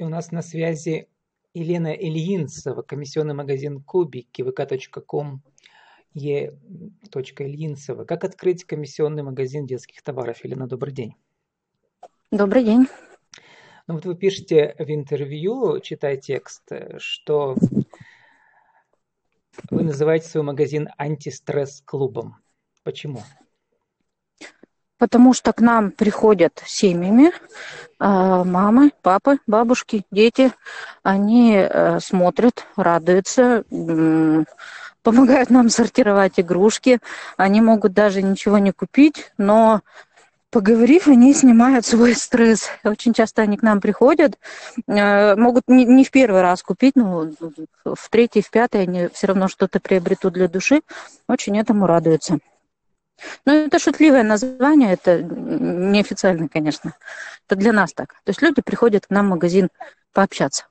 И у нас на связи Елена Ильинцева, комиссионный магазин Кубики, vk.com, e.ильинцева. Как открыть комиссионный магазин детских товаров? Елена, добрый день. Добрый день. Ну вот вы пишете в интервью, читая текст, что вы называете свой магазин антистресс-клубом. Почему? Потому что к нам приходят семьями, мамы, папы, бабушки, дети. Они э, смотрят, радуются, помогают нам сортировать игрушки. Они могут даже ничего не купить, но поговорив, они снимают свой стресс. Очень часто они к нам приходят, э, могут не в первый раз купить, но в третий, в пятый они все равно что-то приобретут для души, очень этому радуются. Ну, это шутливое название, это неофициально, конечно. Это для нас так. То есть люди приходят к нам в магазин пообщаться.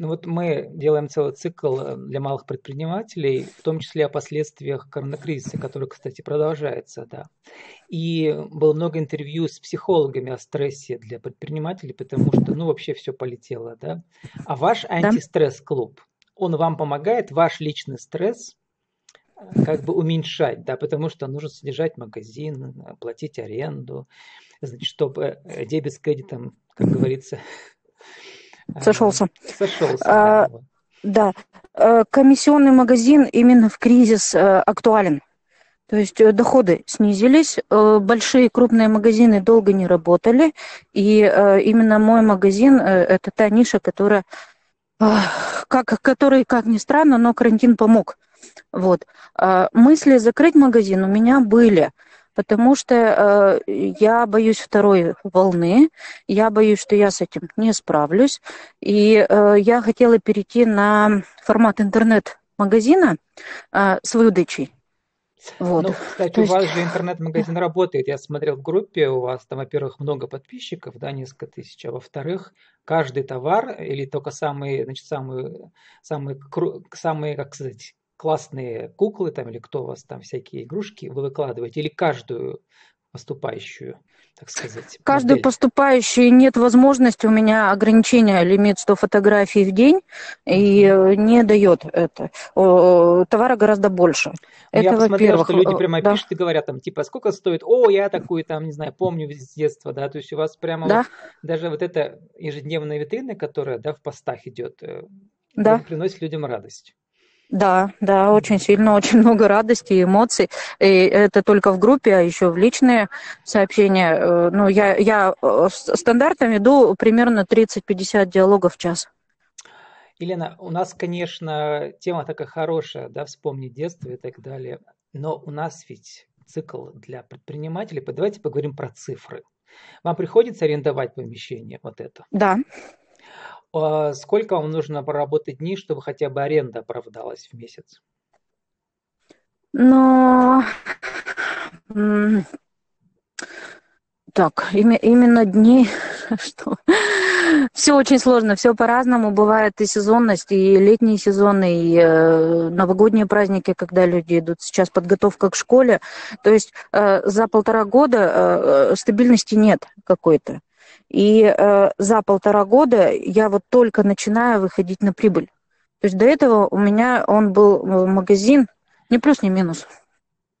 Ну вот мы делаем целый цикл э, для малых предпринимателей, в том числе о последствиях коронакризиса, который, кстати, продолжается, да. И было много интервью с психологами о стрессе для предпринимателей, потому что, ну, вообще все полетело, да. А ваш антистресс-клуб, он вам помогает, ваш личный стресс как бы уменьшать, да, потому что нужно содержать магазин, платить аренду, значит, чтобы э, дебет с кредитом, как говорится, сошелся. Сошелся. А, да. Э, комиссионный магазин именно в кризис э, актуален. То есть доходы снизились, большие крупные магазины долго не работали, и именно мой магазин – это та ниша, которая, как, который, как ни странно, но карантин помог. Вот. А, мысли закрыть магазин у меня были, потому что э, я боюсь второй волны, я боюсь, что я с этим не справлюсь, и э, я хотела перейти на формат интернет-магазина э, с выдачей. Вот. Ну, кстати, То у есть... вас же интернет-магазин работает. Я смотрел в группе, у вас там, во-первых, много подписчиков, да, несколько тысяч, а во-вторых, каждый товар или только самые, значит, самые, самые, самые, как сказать, классные куклы там или кто у вас там всякие игрушки вы выкладываете или каждую поступающую, так сказать? Каждую модель? поступающую нет возможности, у меня ограничение, лимит 100 фотографий в день, и не дает это. Товара гораздо больше. Ну, это, я посмотрел, что люди прямо да. пишут и говорят там, типа, сколько стоит? О, я такую там, не знаю, помню с детства, да, то есть у вас прямо да. вот, даже вот эта ежедневная витрина, которая, да, в постах идет, э, да. приносит людям радость. Да, да, очень сильно, очень много радости и эмоций. И это только в группе, а еще в личные сообщения. Э, ну, я, я э, стандартно веду примерно 30-50 диалогов в час. Елена, у нас, конечно, тема такая хорошая, да, вспомнить детство и так далее. Но у нас ведь цикл для предпринимателей. Давайте поговорим про цифры. Вам приходится арендовать помещение, вот это? Да. А сколько вам нужно поработать дней, чтобы хотя бы аренда оправдалась в месяц? Но так, именно дни, что все очень сложно, все по-разному. Бывает и сезонность, и летние сезоны, и э, новогодние праздники, когда люди идут. Сейчас подготовка к школе. То есть э, за полтора года э, стабильности нет какой-то. И э, за полтора года я вот только начинаю выходить на прибыль. То есть до этого у меня он был магазин, не плюс, не минус.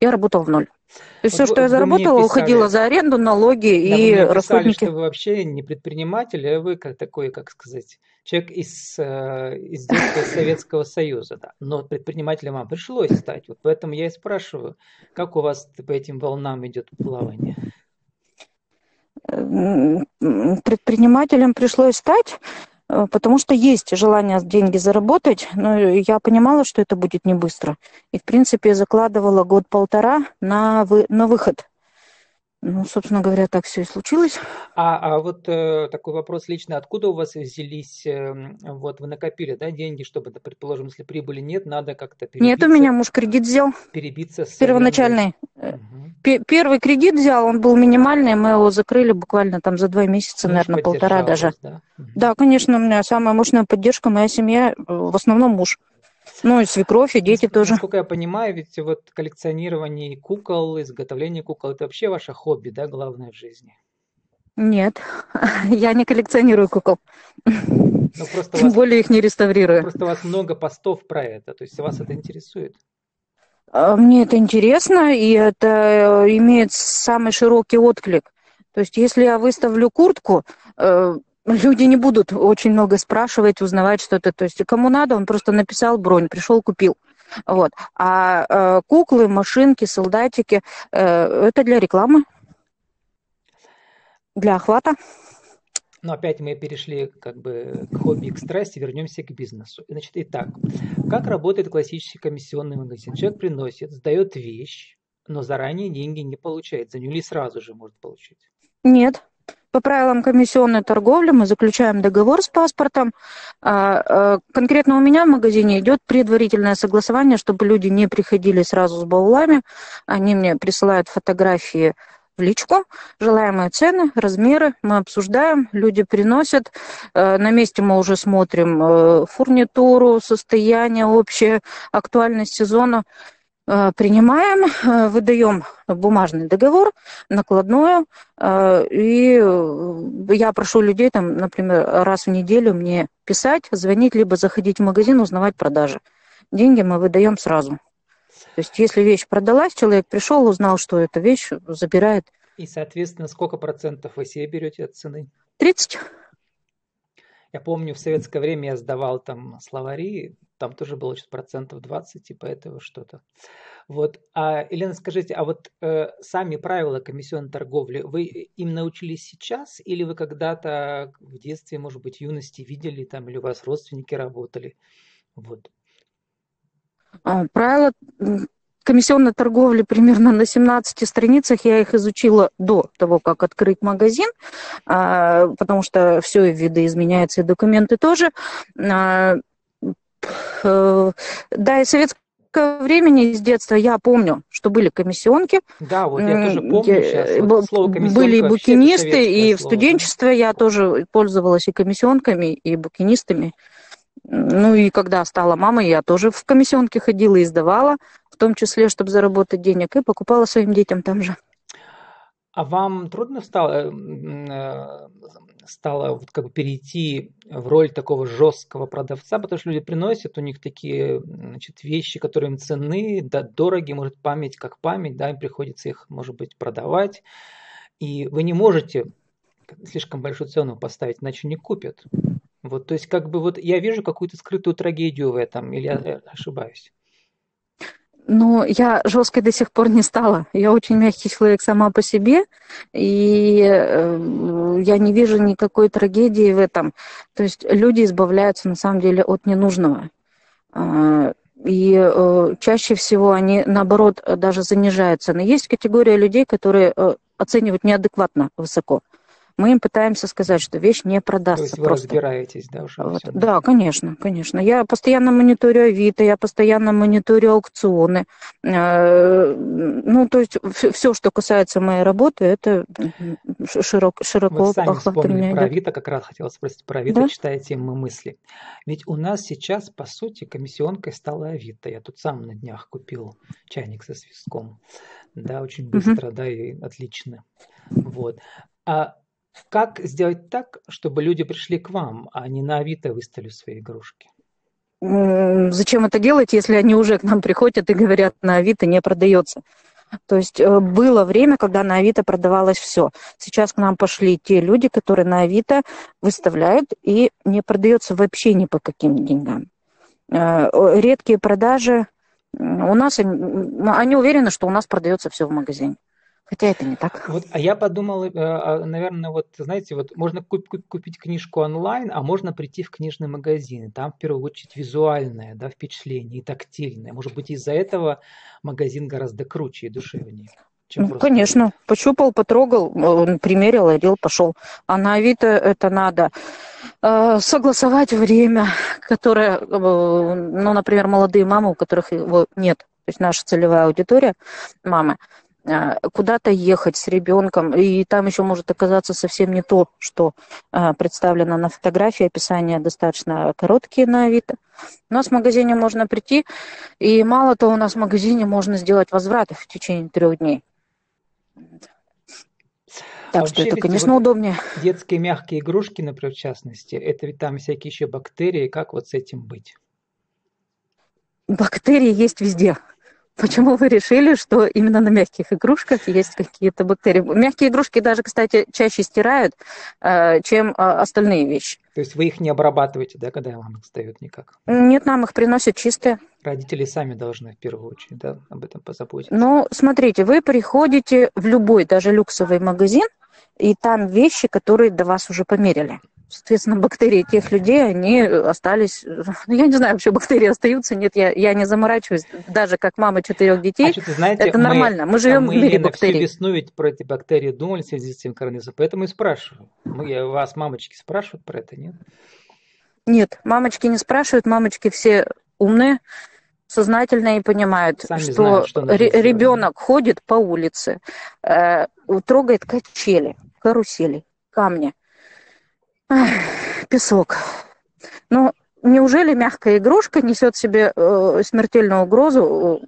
Я работал в ноль. То есть вот все, что я заработала, писали, уходило за аренду, налоги да, и вы расходники. Писали, что вы вообще не предприниматель, а вы как такой, как сказать, человек из, э, из детства Советского Союза. Да. Но предпринимателем вам пришлось стать. Вот поэтому я и спрашиваю, как у вас по этим волнам идет плавание? Предпринимателем пришлось стать, э, потому что есть желание деньги заработать, но я понимала, что это будет не быстро. И, в принципе, закладывала год-полтора на, вы, на выход. Ну, собственно говоря, так все и случилось. А, а вот э, такой вопрос лично, откуда у вас взялись, э, вот вы накопили, да, деньги, чтобы, предположим, если прибыли нет, надо как-то перебиться? Нет, у меня муж кредит взял. Перебиться с... Первоначальный. Угу. Первый кредит взял, он был минимальный, мы его закрыли буквально там за два месяца, муж наверное, полтора даже. Да? Угу. да, конечно, у меня самая мощная поддержка, моя семья, э, в основном муж. Ну и свекровь, и дети тоже. Насколько я понимаю, ведь вот коллекционирование кукол, изготовление кукол, это вообще ваше хобби, да, главное в жизни? Нет, я не коллекционирую кукол. Ну, просто Тем вас, более их не реставрирую. Просто у вас много постов про это, то есть вас это интересует? А, мне это интересно, и это э, имеет самый широкий отклик. То есть если я выставлю куртку, э, люди не будут очень много спрашивать, узнавать что-то. То есть кому надо, он просто написал бронь, пришел, купил. Вот. А э, куклы, машинки, солдатики это для рекламы, для охвата. Но опять мы перешли как бы к хобби, к страсти, вернемся к бизнесу. Значит, итак, как работает классический комиссионный магазин? Человек приносит, сдает вещь, но заранее деньги не получает. За нее ли сразу же может получить? Нет. По правилам комиссионной торговли мы заключаем договор с паспортом. А, а, конкретно у меня в магазине идет предварительное согласование, чтобы люди не приходили сразу с баулами. Они мне присылают фотографии в личку, желаемые цены, размеры, мы обсуждаем, люди приносят, э, на месте мы уже смотрим э, фурнитуру, состояние общее, актуальность сезона, принимаем, выдаем бумажный договор, накладную, и я прошу людей, там, например, раз в неделю мне писать, звонить, либо заходить в магазин, узнавать продажи. Деньги мы выдаем сразу. То есть, если вещь продалась, человек пришел, узнал, что эта вещь, забирает. И, соответственно, сколько процентов вы себе берете от цены? 30. Я помню, в советское время я сдавал там словари, там тоже было что-то процентов 20, типа этого что-то. Вот. А, Елена, скажите, а вот э, сами правила комиссионной торговли, вы им научились сейчас или вы когда-то в детстве, может быть, юности видели там, или у вас родственники работали? Вот. А, правила комиссионной торговли примерно на 17 страницах. Я их изучила до того, как открыть магазин, а, потому что все видоизменяется, и документы тоже. Э, да, и советское времени с детства я помню, что были комиссионки. Да, вот я тоже помню сейчас. Вот слово были и букинисты, и в студенчестве я тоже пользовалась и комиссионками, и букинистами. Ну и когда стала мамой, я тоже в комиссионке ходила и сдавала, в том числе, чтобы заработать денег, и покупала своим детям там же. А вам трудно стало, стало вот как бы перейти в роль такого жесткого продавца, потому что люди приносят, у них такие значит, вещи, которые им ценны, да, дороги, может память как память, да, им приходится их, может быть, продавать, и вы не можете слишком большую цену поставить, иначе не купят. Вот, то есть, как бы вот я вижу какую-то скрытую трагедию в этом, или я э, ошибаюсь? Ну, я жесткой до сих пор не стала. Я очень мягкий человек сама по себе, и э, я не вижу никакой трагедии в этом. То есть люди избавляются на самом деле от ненужного. Э, и э, чаще всего они, наоборот, даже занижаются. Но есть категория людей, которые э, оценивают неадекватно высоко мы им пытаемся сказать, что вещь не продастся. То есть вы просто. разбираетесь, да, уже вот. Да, конечно, конечно. Я постоянно мониторю Авито, я постоянно мониторю аукционы. Э, ну, то есть все, что касается моей работы, это широк, широко Вы сами вспомнили про Авито, как раз хотела спросить про Авито, да? читаете мы мысли. Ведь у нас сейчас, по сути, комиссионкой стала Авито. Я тут сам на днях купил чайник со свистком. Да, очень быстро, угу. да, и отлично. Вот. А как сделать так, чтобы люди пришли к вам, а не на Авито выставили свои игрушки? Зачем это делать, если они уже к нам приходят и говорят, на Авито не продается? То есть э, было время, когда на Авито продавалось все. Сейчас к нам пошли те люди, которые на Авито выставляют и не продается вообще ни по каким деньгам. Э, редкие продажи у нас, они уверены, что у нас продается все в магазине. Хотя это не так. Вот, а я подумал, э, а, наверное, вот, знаете, вот можно купить книжку онлайн, а можно прийти в книжный магазин. Там, в первую очередь, визуальное да, впечатление и тактильное. Может быть, из-за этого магазин гораздо круче и душевнее. Чем ну, конечно. Пощупал, потрогал, примерил, одел, пошел. А на Авито это надо э, согласовать время, которое, э, ну, например, молодые мамы, у которых его нет, то есть наша целевая аудитория, мамы, куда-то ехать с ребенком, и там еще может оказаться совсем не то, что а, представлено на фотографии, описания достаточно короткие на Авито. У нас в магазине можно прийти, и мало того, у нас в магазине можно сделать возврат в течение трех дней. Так а что это, конечно, вот удобнее. Детские мягкие игрушки, например, в частности, это ведь там всякие еще бактерии. Как вот с этим быть? Бактерии есть везде. Почему вы решили, что именно на мягких игрушках есть какие-то бактерии? Мягкие игрушки даже, кстати, чаще стирают, э, чем э, остальные вещи. То есть вы их не обрабатываете, да, когда вам их сдают никак? Нет, нам их приносят чистые. Родители сами должны в первую очередь да, об этом позаботиться. Ну, смотрите, вы приходите в любой, даже люксовый магазин, и там вещи, которые до вас уже померили. Соответственно, бактерии тех людей, они остались... Ну, я не знаю, вообще бактерии остаются. Нет, я, я не заморачиваюсь. Даже как мама четырех детей, а знаете, это мы, нормально. Мы живем мы в мире бактерий. Мы весну ведь про эти бактерии думали в связи с этим коронавирусом, поэтому и спрашиваю. Мы, вас мамочки спрашивают про это, нет? Нет, мамочки не спрашивают, мамочки все умные, сознательно и понимают, Сами что, знают, что ребенок ходит по улице, э, трогает качели, карусели, камни песок. Ну, неужели мягкая игрушка несет в себе э, смертельную угрозу,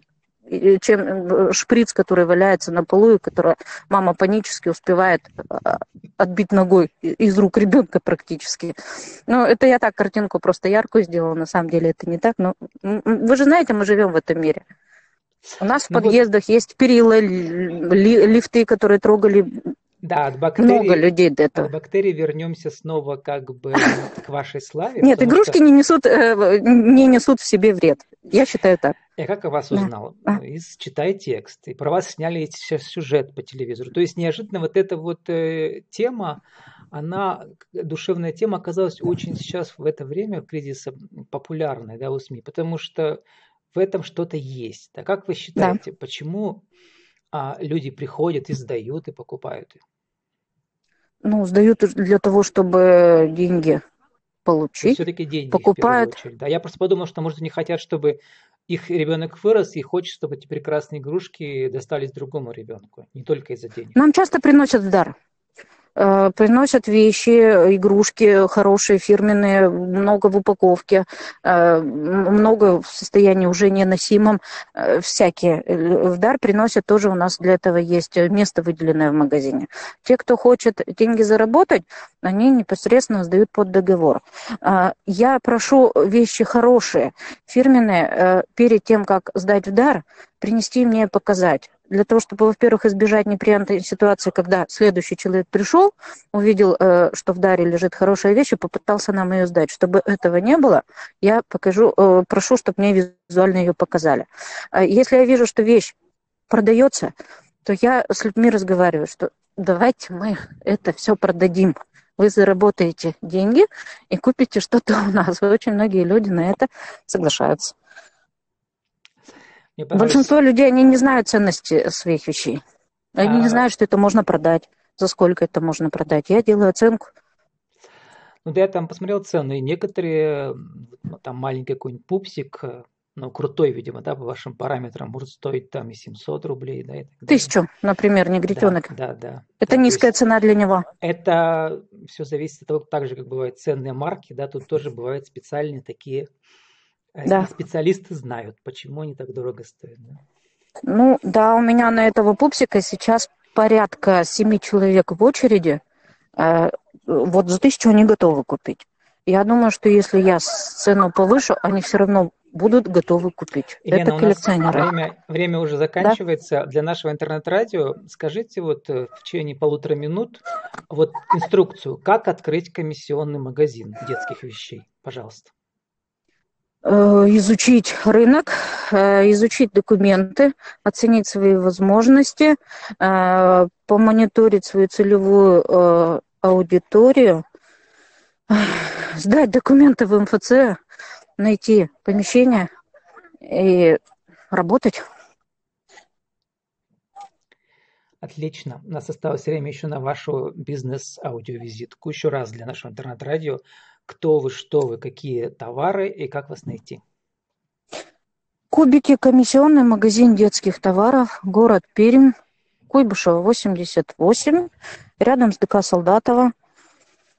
э, чем э, шприц, который валяется на полу, и который мама панически успевает э, отбить ногой из рук ребенка практически. Ну, это я так картинку просто яркую сделала, на самом деле это не так. Но вы же знаете, мы живем в этом мире. У нас ну в подъездах вот... есть перила, ли, лифты, которые трогали да, от бактерий, много людей до этого. От бактерий вернемся снова как бы к вашей славе. Нет, игрушки что... не, несут, э, не несут в себе вред. Я считаю так. Я как о вас узнал? Да. Из, читая текст. И про вас сняли сейчас сюжет по телевизору. То есть неожиданно вот эта вот э, тема, она, душевная тема оказалась очень сейчас в это время кризиса популярной да, у СМИ, потому что в этом что-то есть. А как вы считаете, да. почему а, люди приходят и сдают и покупают их? Ну, сдают для того, чтобы деньги получить. Все-таки деньги покупают. Да, я просто подумал, что, может, они хотят, чтобы их ребенок вырос и хочет, чтобы эти прекрасные игрушки достались другому ребенку, не только из-за денег. Нам часто приносят в дар. Э, приносят вещи, игрушки хорошие, фирменные, много в упаковке, э, много в состоянии уже неносимом, э, всякие. В дар приносят тоже у нас для этого есть место выделенное в магазине. Те, кто хочет деньги заработать, они непосредственно сдают под договор. Я прошу вещи хорошие, фирменные, перед тем, как сдать в дар, принести мне показать для того, чтобы, во-первых, избежать неприятной ситуации, когда следующий человек пришел, увидел, э, что в даре лежит хорошая вещь и попытался нам ее сдать. Чтобы этого не было, я покажу, э, прошу, чтобы мне визуально ее показали. А если я вижу, что вещь продается, то я с людьми разговариваю, что давайте мы это все продадим. Вы заработаете деньги и купите что-то у нас. Очень многие люди на это соглашаются. Большинство людей, они не знают ценности своих вещей. Они а... не знают, что это можно продать, за сколько это можно продать. Я делаю оценку. Ну, да, я там посмотрел цены. Некоторые, ну, там маленький какой-нибудь пупсик, ну, крутой, видимо, да, по вашим параметрам, может стоить там и 700 рублей, да, и так Тысячу, например, негритенок. Да, да, да. Это да, низкая цена для него. Это все зависит от того, так же, как бывают ценные марки, да, тут тоже бывают специальные такие а да. специалисты знают, почему они так дорого стоят. Да? Ну, да, у меня на этого пупсика сейчас порядка семи человек в очереди. Э, вот за тысячу они готовы купить. Я думаю, что если я цену повышу, они все равно будут готовы купить. Елена, Это коллекционеры. время, время уже заканчивается. Да? Для нашего интернет-радио скажите вот э, в течение полутора минут вот инструкцию, как открыть комиссионный магазин детских вещей. Пожалуйста. Э, изучить рынок, э, изучить документы, оценить свои возможности, э, помониторить свою целевую аудиторию, сдать документы в МФЦ, найти помещение и работать. Отлично. У нас осталось время еще на вашу бизнес-аудиовизитку. Еще раз для нашего интернет-радио кто вы, что вы, какие товары и как вас найти. Кубики, комиссионный магазин детских товаров, город Пермь, Куйбышева, 88, рядом с ДК Солдатова.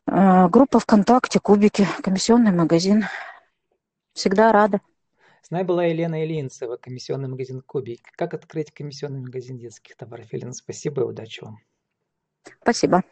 Э, группа ВКонтакте, Кубики, комиссионный магазин. Всегда рада. С нами была Елена Ильинцева, комиссионный магазин Кубик. Как открыть комиссионный магазин детских товаров? Елена, спасибо и удачи вам. Спасибо.